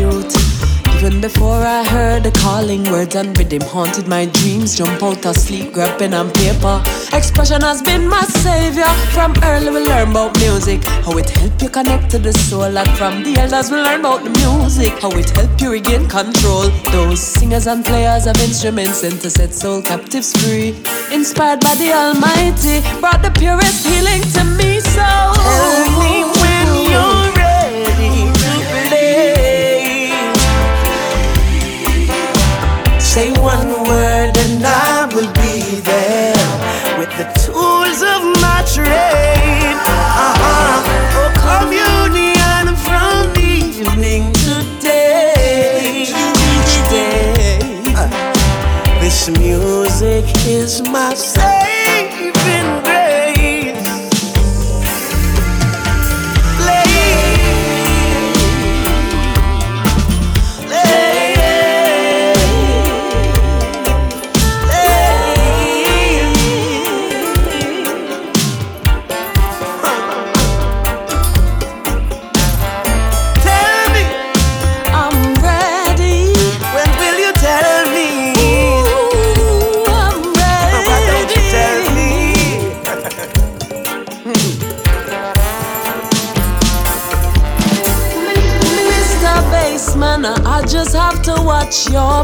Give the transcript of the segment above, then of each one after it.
Youth. Even before I heard the calling words and rhythm haunted my dreams. Jump out of sleep, grab pen and paper. Expression has been my savior. From early we learn about music, how it help you connect to the soul. And from the elders we learn about the music, how it help you regain control. Those singers and players of instruments sent to set soul captives free. Inspired by the Almighty, brought the purest healing to me. So Tell me of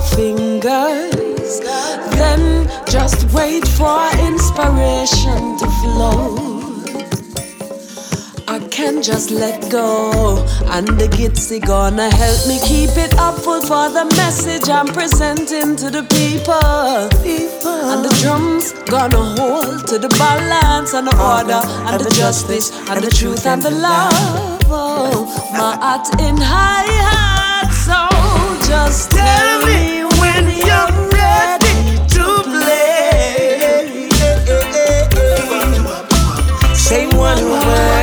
fingers. Then just wait for inspiration to flow. I can't just let go, and the gitsy gonna help me keep it up full for the message I'm presenting to the people. And the drums gonna hold to the balance and the order and the justice and the truth and the love. Oh, my heart in high hat, so oh. Just Tell me when you're ready to play. Say one word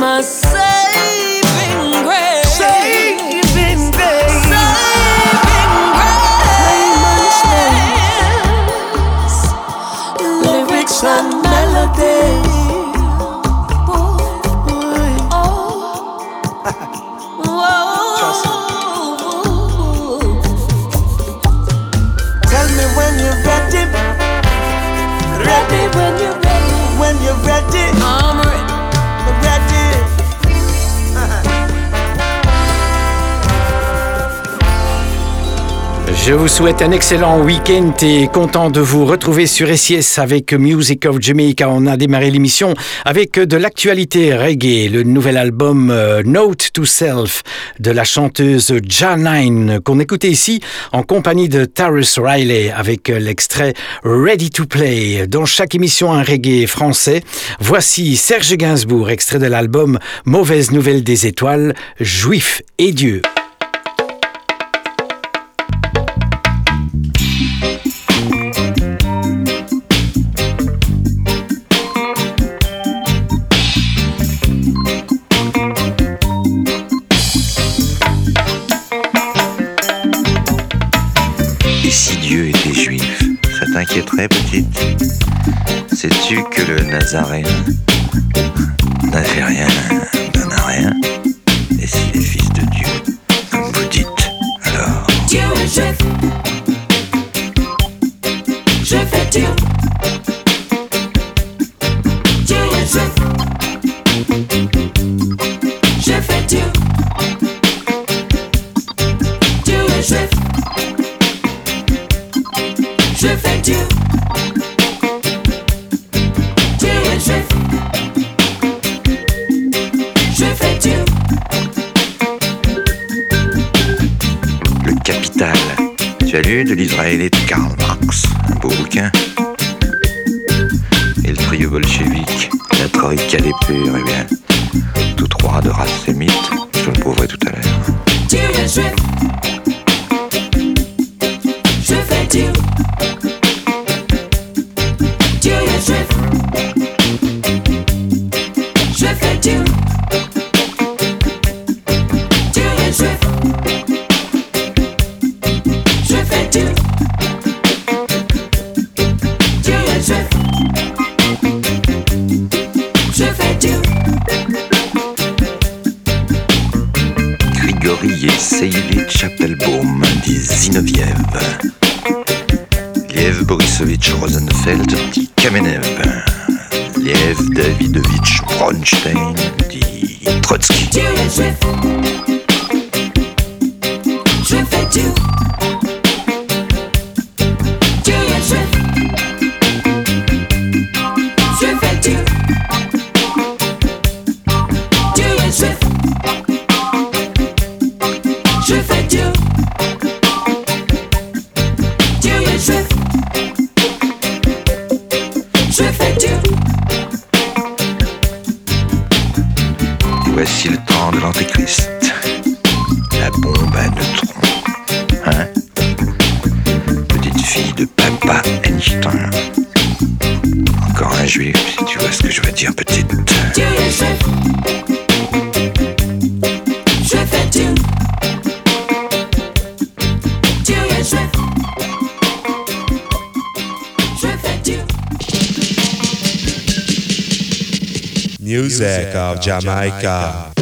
my Je vous souhaite un excellent week-end et content de vous retrouver sur SIS avec Music of Jamaica. On a démarré l'émission avec de l'actualité reggae, le nouvel album euh, Note to Self de la chanteuse Janine qu'on écoutait ici en compagnie de Taris Riley avec euh, l'extrait Ready to Play. Dans chaque émission un reggae français, voici Serge Gainsbourg, extrait de l'album Mauvaise nouvelle des étoiles, Juif et Dieu. T'inquiéterait, petite Sais-tu que le Nazaréen n'avait rien d'un rien? Et s'il est fils de Dieu, comme vous dites, alors? Dieu est juif. Je fais Dieu. Dieu est juif. Je fais Dieu. Dieu est juif. Je fais. Dieu Capital. Tu as lu de l'Israélite Karl Marx, un beau bouquin. Et le trio bolchevique, la troïka des purs, eh bien, tous trois de race sémite, je le prouverai tout à l'heure. Music of Jamaica.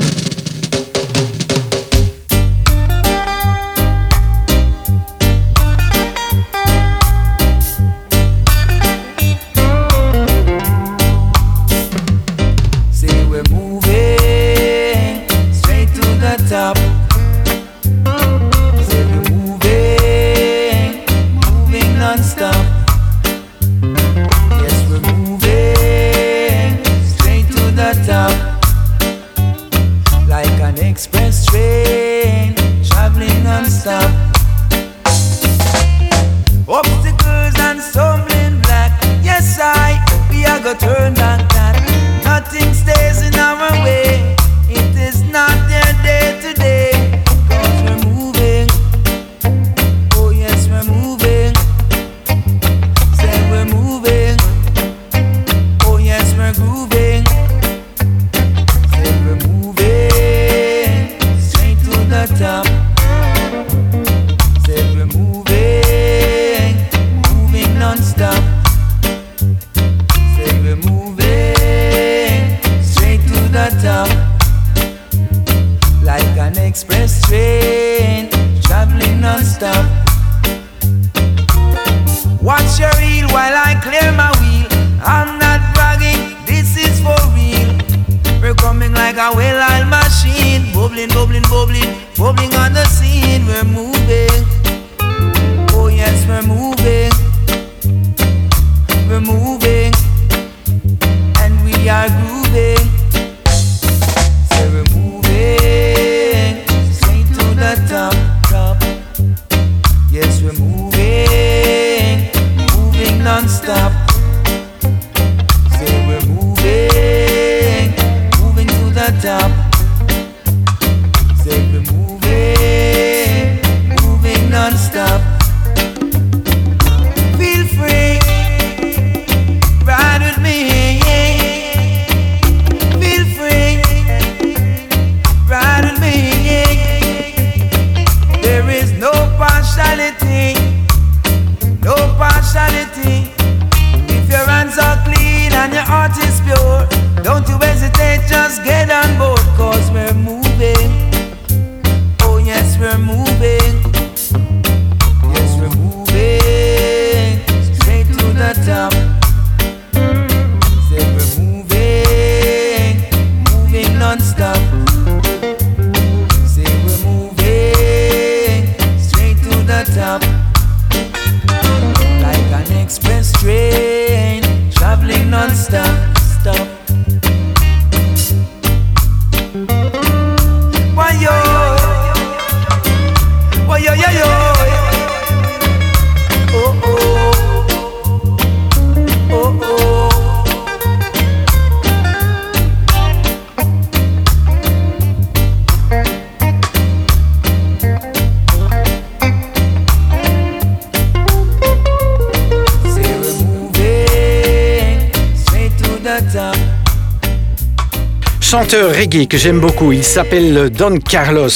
chanteur reggae que j'aime beaucoup, il s'appelle Don Carlos,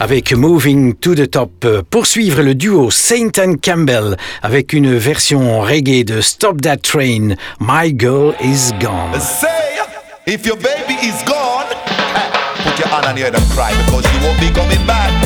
avec Moving to the Top. Poursuivre le duo Saint and Campbell avec une version reggae de Stop That Train, My Girl Is Gone. Say, if your baby is gone, put your hand on your head and cry because you won't be coming back.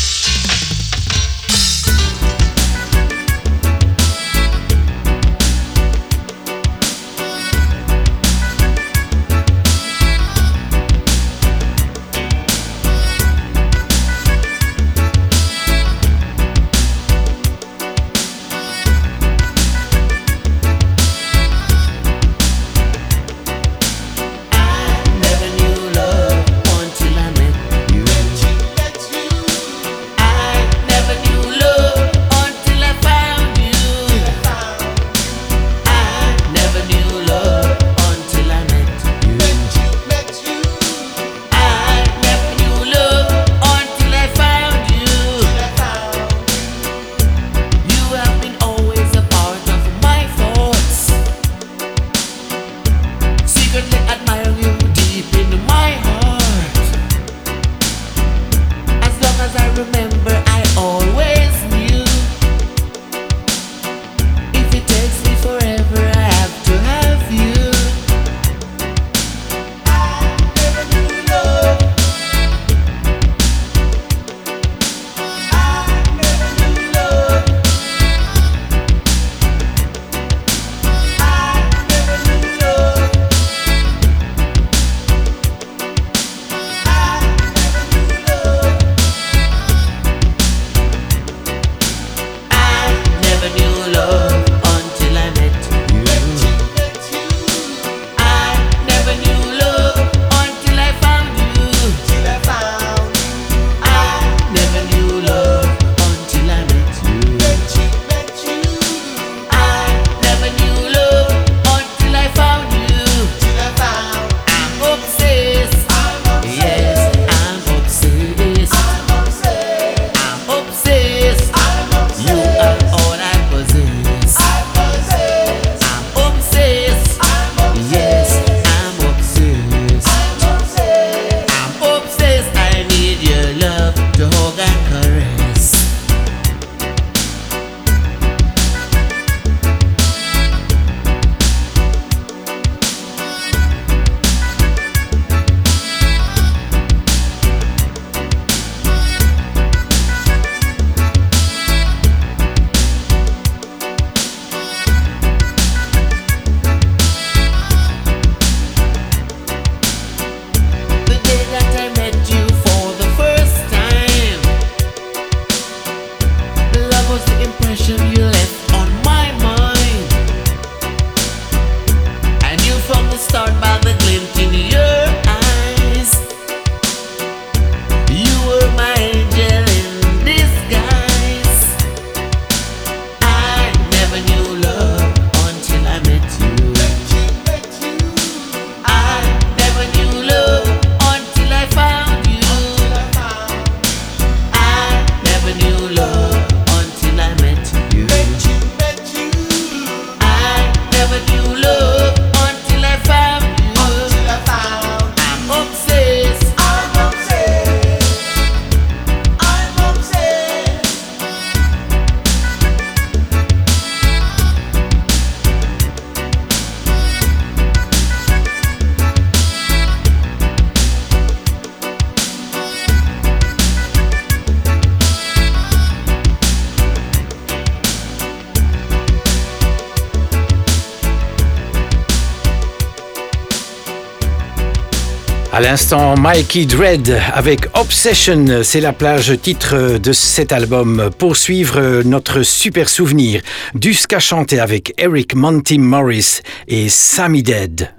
L'instant, Mikey Dread avec Obsession, c'est la plage titre de cet album. Pour suivre notre super souvenir du ska chanté avec Eric Monty Morris et Sammy Dead.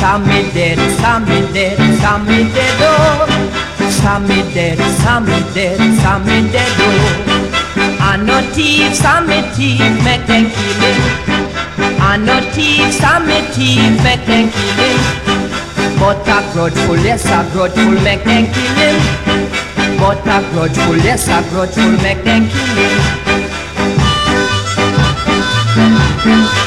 Sammy dead, Sammy dead, Sammy dead, oh. Sammy dead, Sammy dead, Sammy dead, oh. I no thief, Sammy thief, make them kill him. I no thief, Sammy thief, make them kill him. But a grudgeful, yes, a grudgeful, make them kill him. But a grudgeful, yes, a grudgeful, make them kill him. Sammy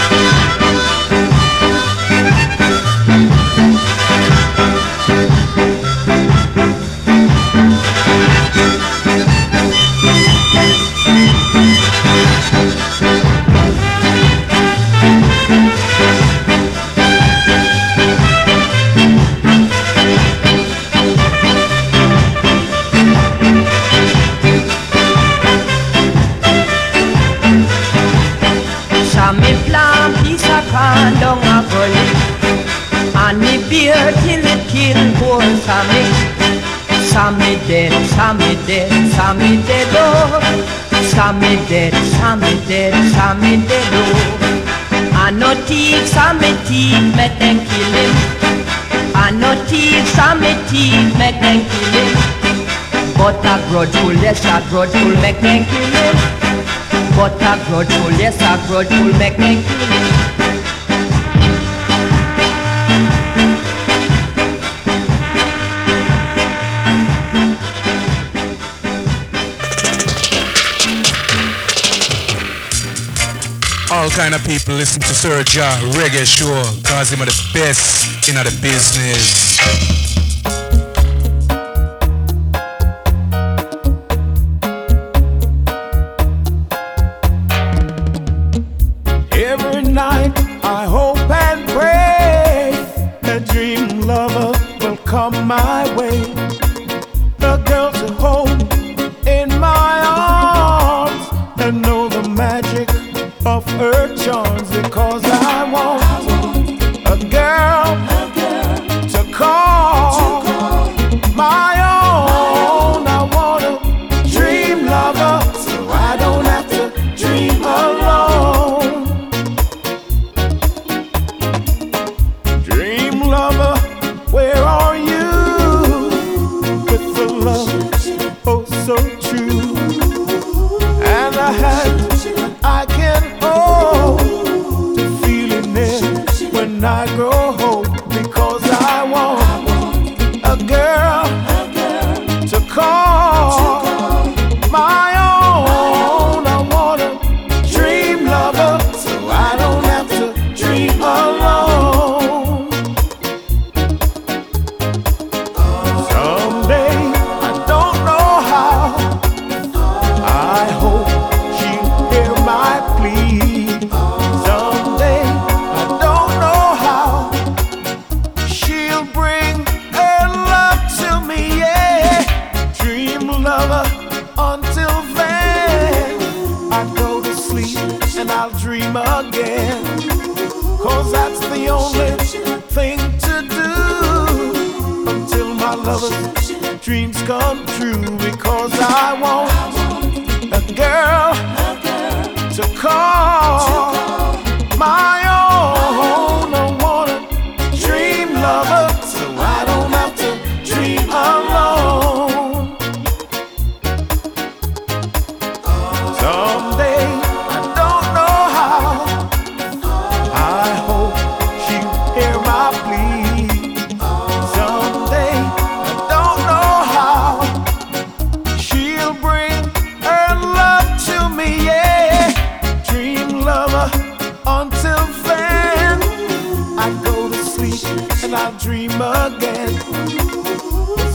all kind of people listen to Sir Reggae Show cause him are the best in the business.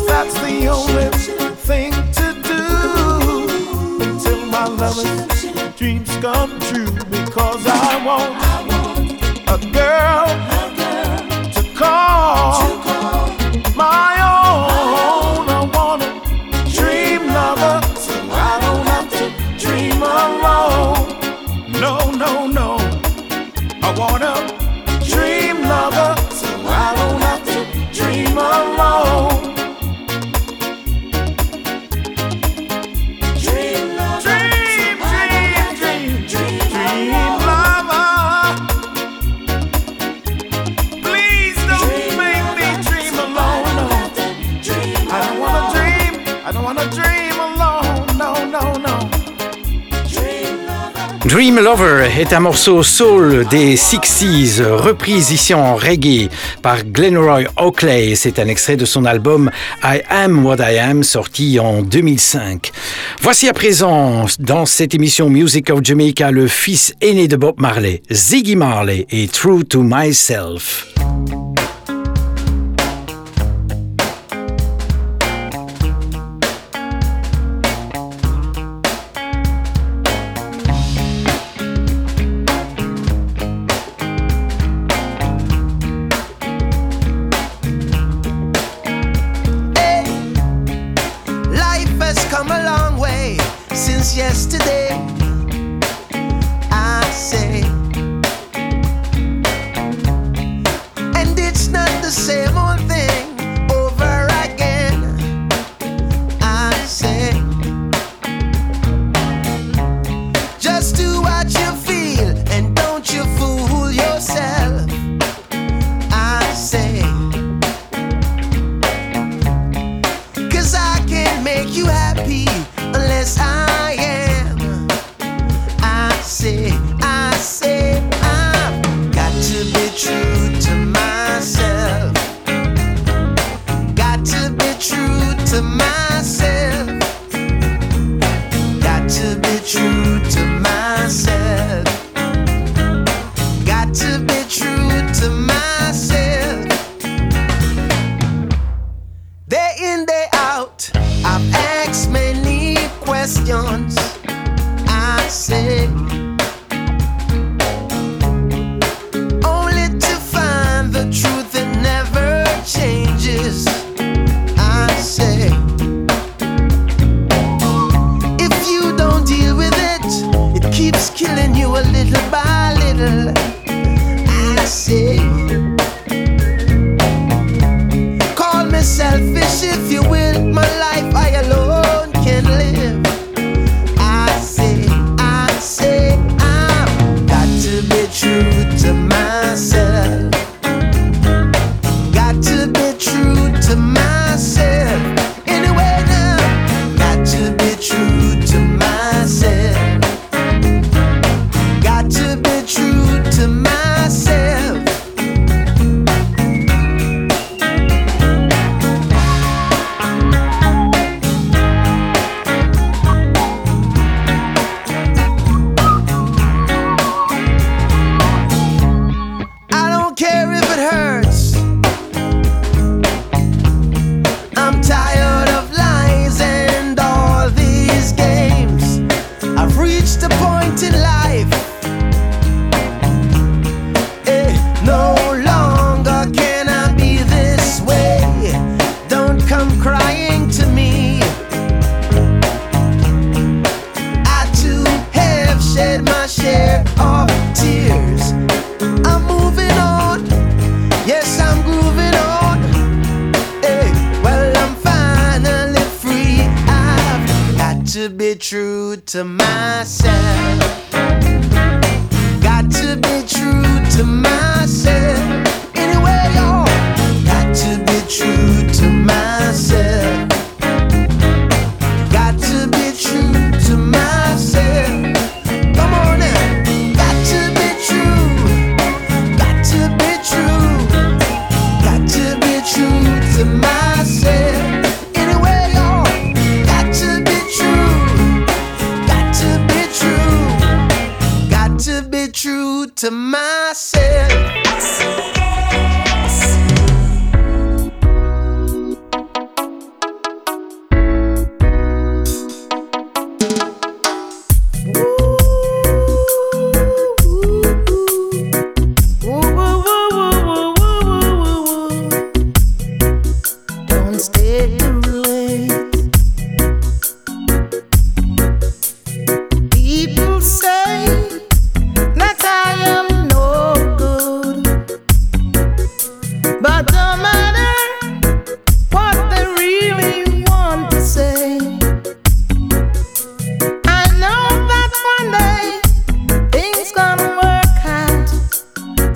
That's the only thing to do until my lover's dreams come true because I want, a girl Dream Lover est un morceau soul des 60s, reprise ici en reggae par Glenroy Oakley. C'est un extrait de son album I Am What I Am, sorti en 2005. Voici à présent, dans cette émission Music of Jamaica, le fils aîné de Bob Marley, Ziggy Marley, et True to Myself.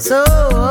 So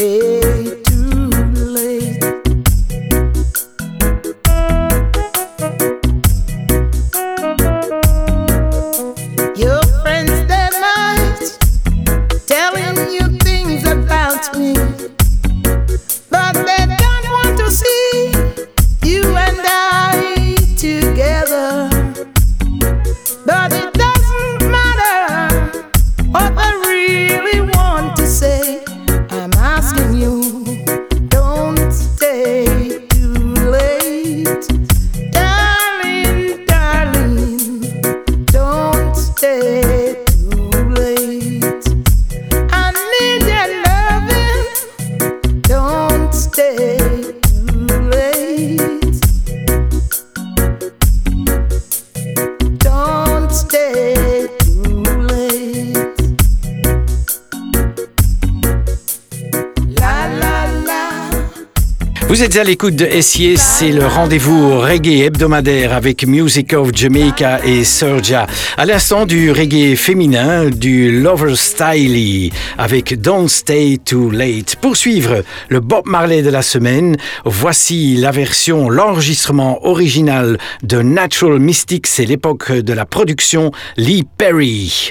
Yeah. Vous êtes à l'écoute de SIS, c'est le rendez-vous reggae hebdomadaire avec Music of Jamaica et Sergia. À l'instant du reggae féminin, du Lover Style avec Don't Stay Too Late. Pour suivre le Bob Marley de la semaine, voici la version, l'enregistrement original de Natural Mystic, c'est l'époque de la production Lee Perry.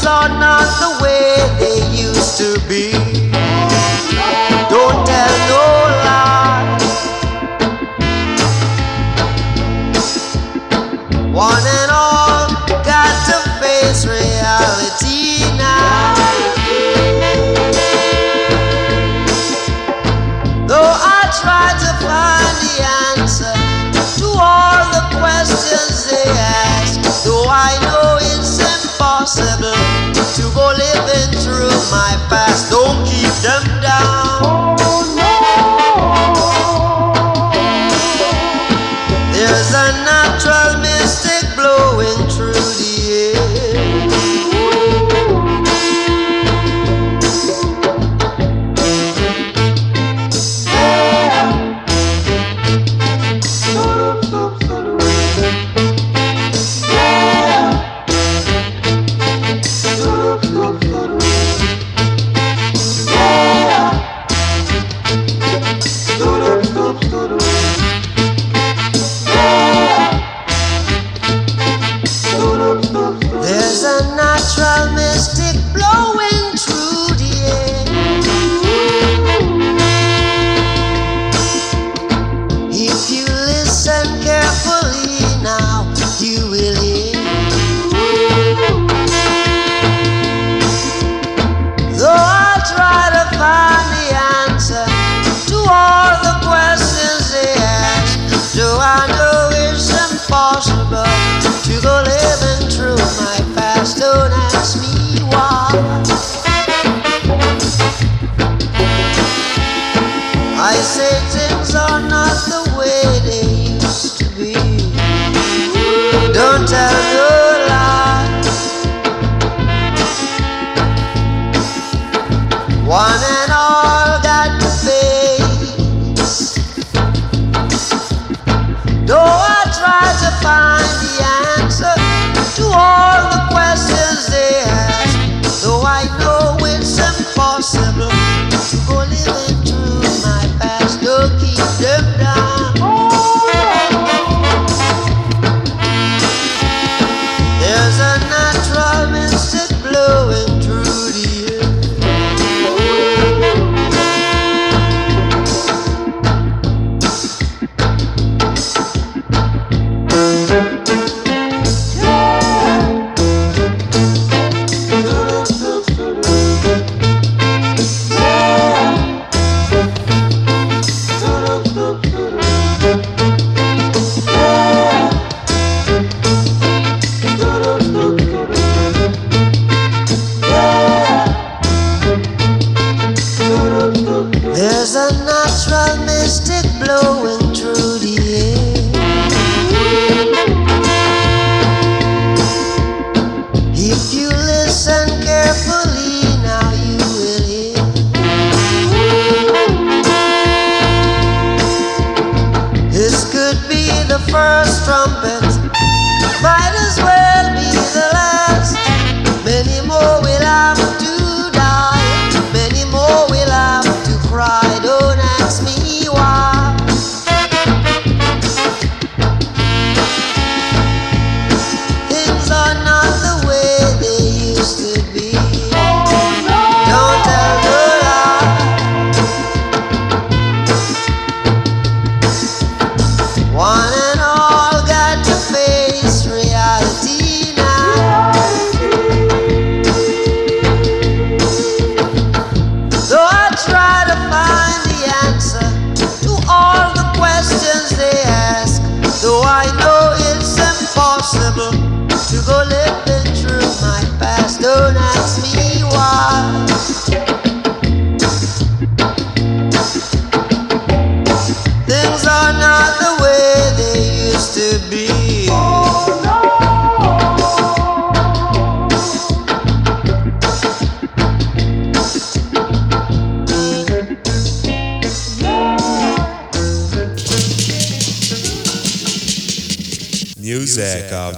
things are not the way they used to be.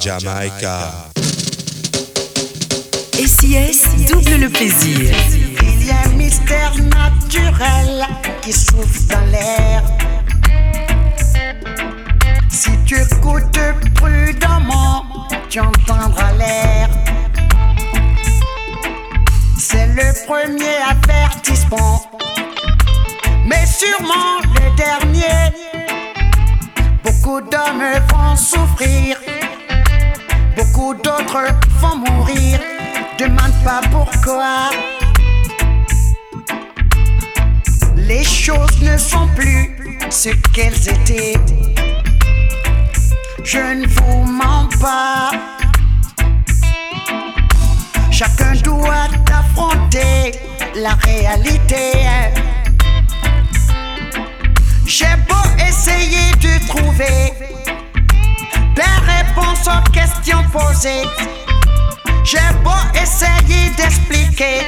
Jamaica. D'autres vont mourir. Demande pas pourquoi. Les choses ne sont plus ce qu'elles étaient. Je ne vous mens pas. Chacun doit affronter la réalité. J'ai beau essayer de trouver des réponses aux questions posées. J'ai beau essayer d'expliquer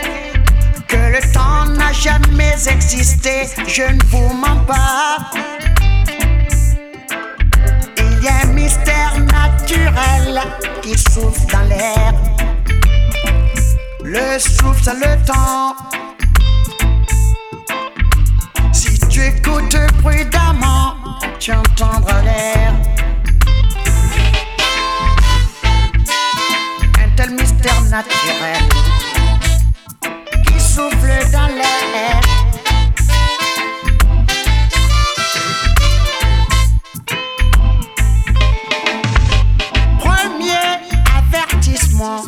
que le temps n'a jamais existé, je ne vous mens pas. Il y a un mystère naturel qui souffle dans l'air. Le souffle, c'est le temps. Si tu écoutes prudemment, tu entendras l'air. Naturel qui souffle dans l'air. Premier avertissement,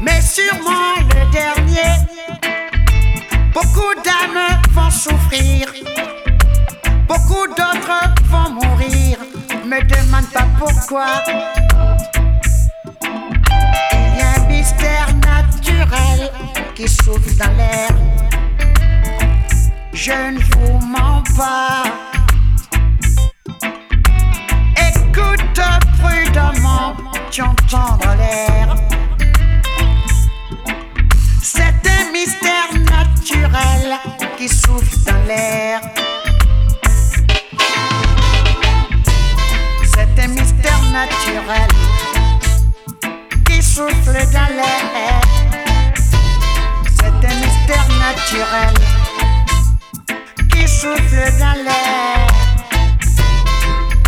mais sûrement le dernier. Beaucoup d'âmes vont souffrir, beaucoup d'autres vont mourir. Me demande pas pourquoi. Qui souffle dans l'air. Je ne vous mens pas. Écoute prudemment, tu entendras l'air. C'est un mystère naturel qui souffle dans l'air. C'est un mystère naturel qui souffle dans l'air. C'est un mystère naturel qui souffle dans l'air.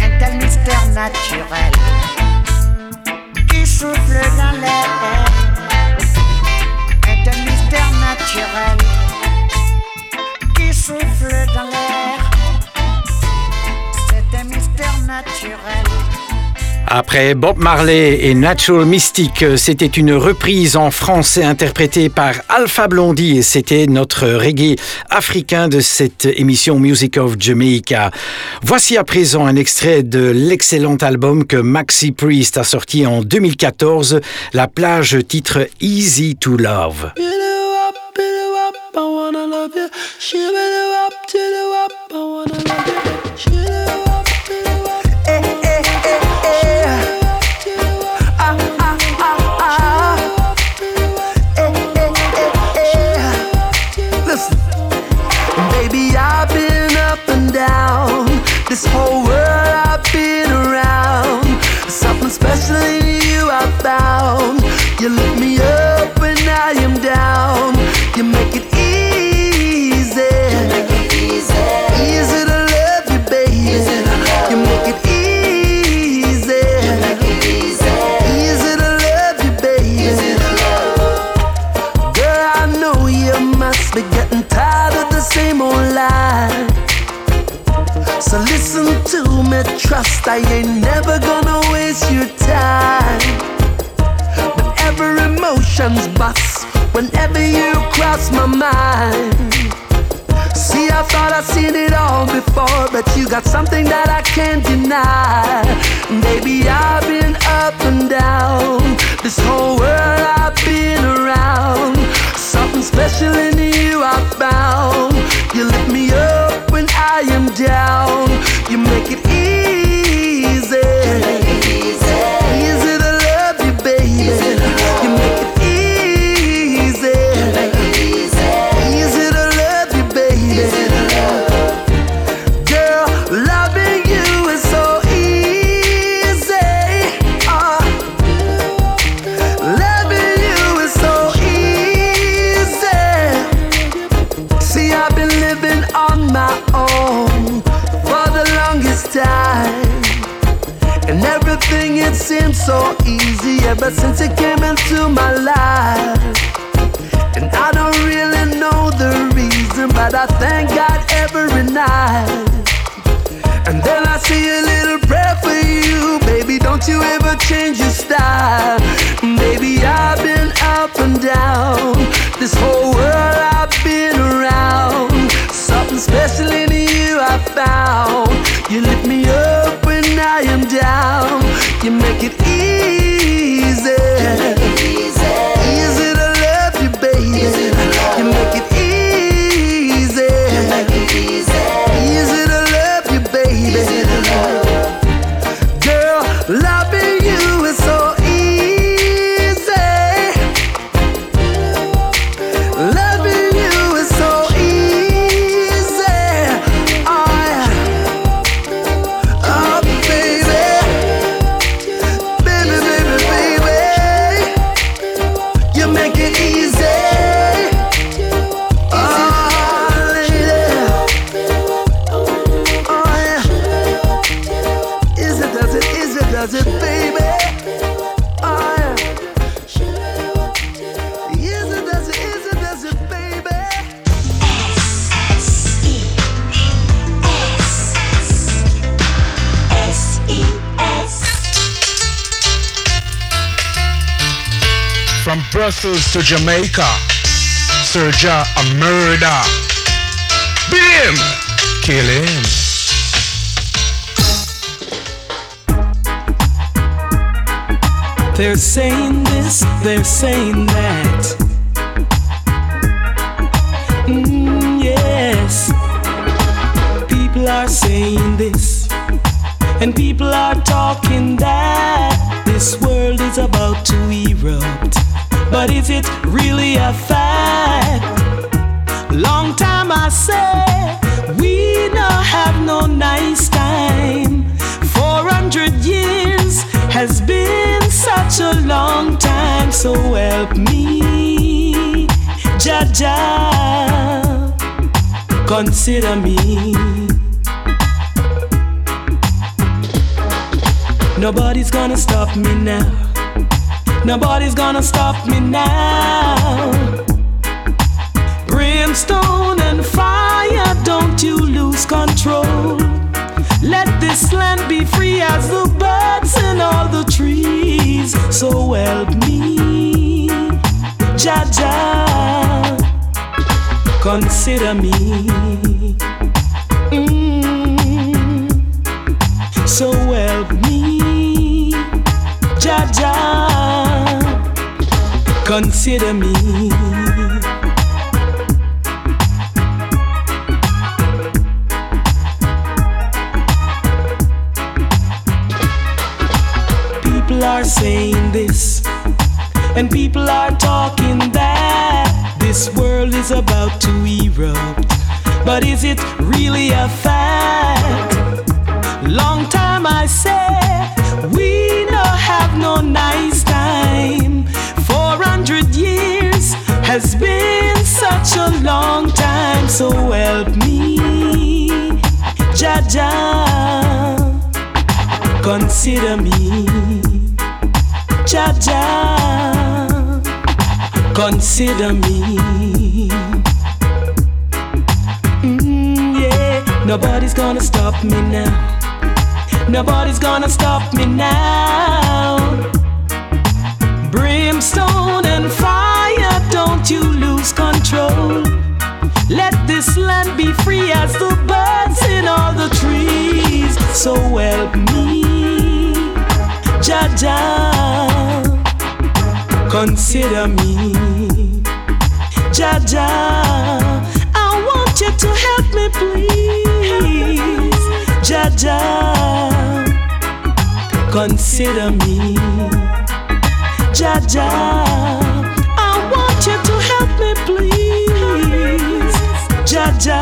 Un tel mystère naturel qui souffle dans l'air. Un tel mystère naturel qui souffle dans l'air. C'est un mystère naturel. Après Bob Marley et Natural Mystic, c'était une reprise en français interprétée par Alpha Blondie et c'était notre reggae africain de cette émission Music of Jamaica. Voici à présent un extrait de l'excellent album que Maxi Priest a sorti en 2014, La plage titre Easy to Love. You lift me up when I am down. You make it easy. Easy to love you, baby. You make it easy. Easy to love you, baby. Girl, I know you must be getting tired of the same old lie. So listen to me, trust I ain't never gonna waste your time. Emotions bust, whenever you cross my mind. See, I thought I'd seen it all before, but you got something that I can't deny. Baby, I've been up and down. This whole world I've been around. Something special in you I found. You lift me up when I am down. You make it easy. Everything so easy ever since it came into my life. And I don't really know the reason, but I thank God every night. And then I say a little prayer for you, baby. Don't you ever change your style, baby. I've been up and down. This whole world I've been around. Something special in you I found. You lift me up when I am down. You make it easy. To Jamaica, Serja a murder. Beat him, kill him. They're saying this, they're saying that. Mm, yes. People are saying this, and people are talking that this world is about to erupt. But is it really a fact? Long time I say, we now have no nice time. 400 years has been such a long time, so help me, Jaja, consider me. Nobody's gonna stop me now. Nobody's gonna stop me now. Brimstone and fire, don't you lose control. Let this land be free as the birds and all the trees. So help me, Jaja, consider me. Consider me. People are saying this, and people are talking that this world is about to erupt. But is it really a fact? long time, so help me, Jaja. Consider me, Jaja. Consider me. Mm, yeah, nobody's gonna stop me now. Nobody's gonna stop me now. Brimstone and you lose control. Let this land be free as the birds in all the trees. So help me, Jaja. Consider me, Jaja. I want you to help me, please, Jaja consider me. Jaja, Jaja,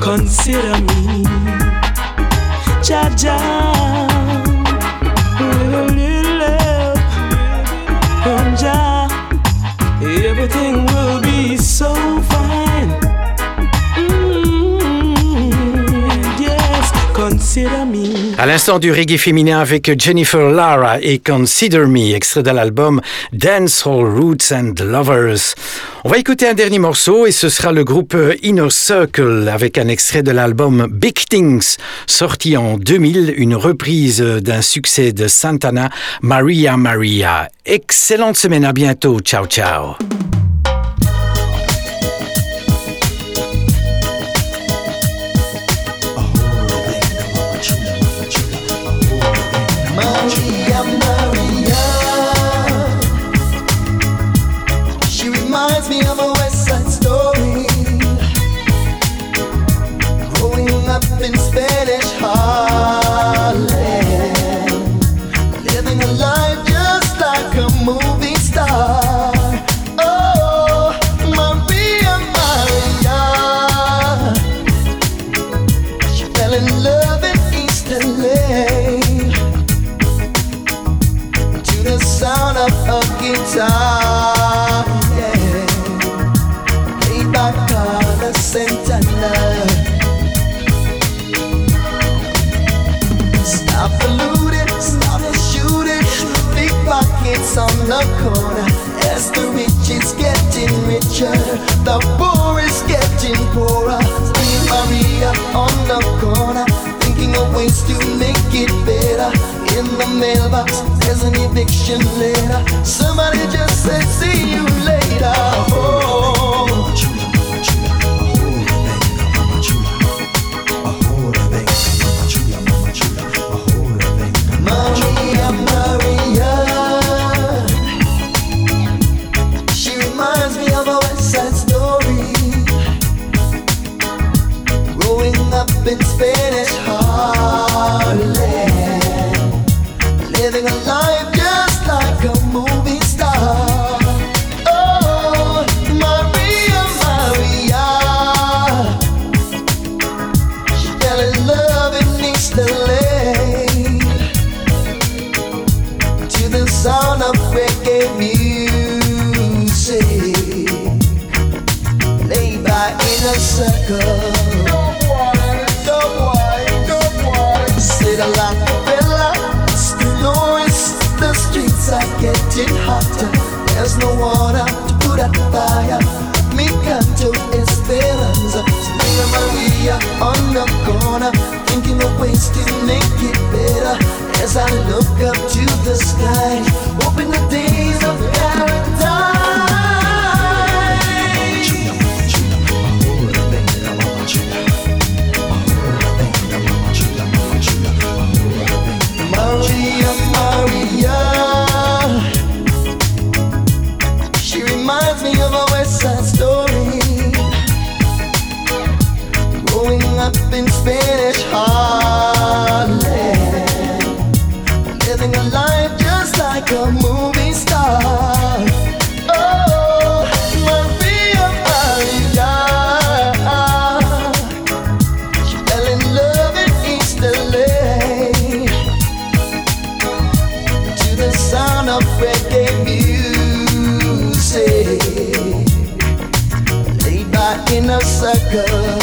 consider me. L'instant du reggae féminin avec Jennifer Lara et Consider Me, extrait de l'album Dancehall Roots and Lovers. On va écouter un dernier morceau et ce sera le groupe Inner Circle avec un extrait de l'album Big Things, sorti en 2000, une reprise d'un succès de Santana, Maria Maria. Excellente semaine, à bientôt. Ciao, ciao. The poor is getting poorer. See Maria on the corner, thinking of ways to make it better. In the mailbox, there's an eviction letter. Somebody just said, see you of reggae music. Laid back in a circle.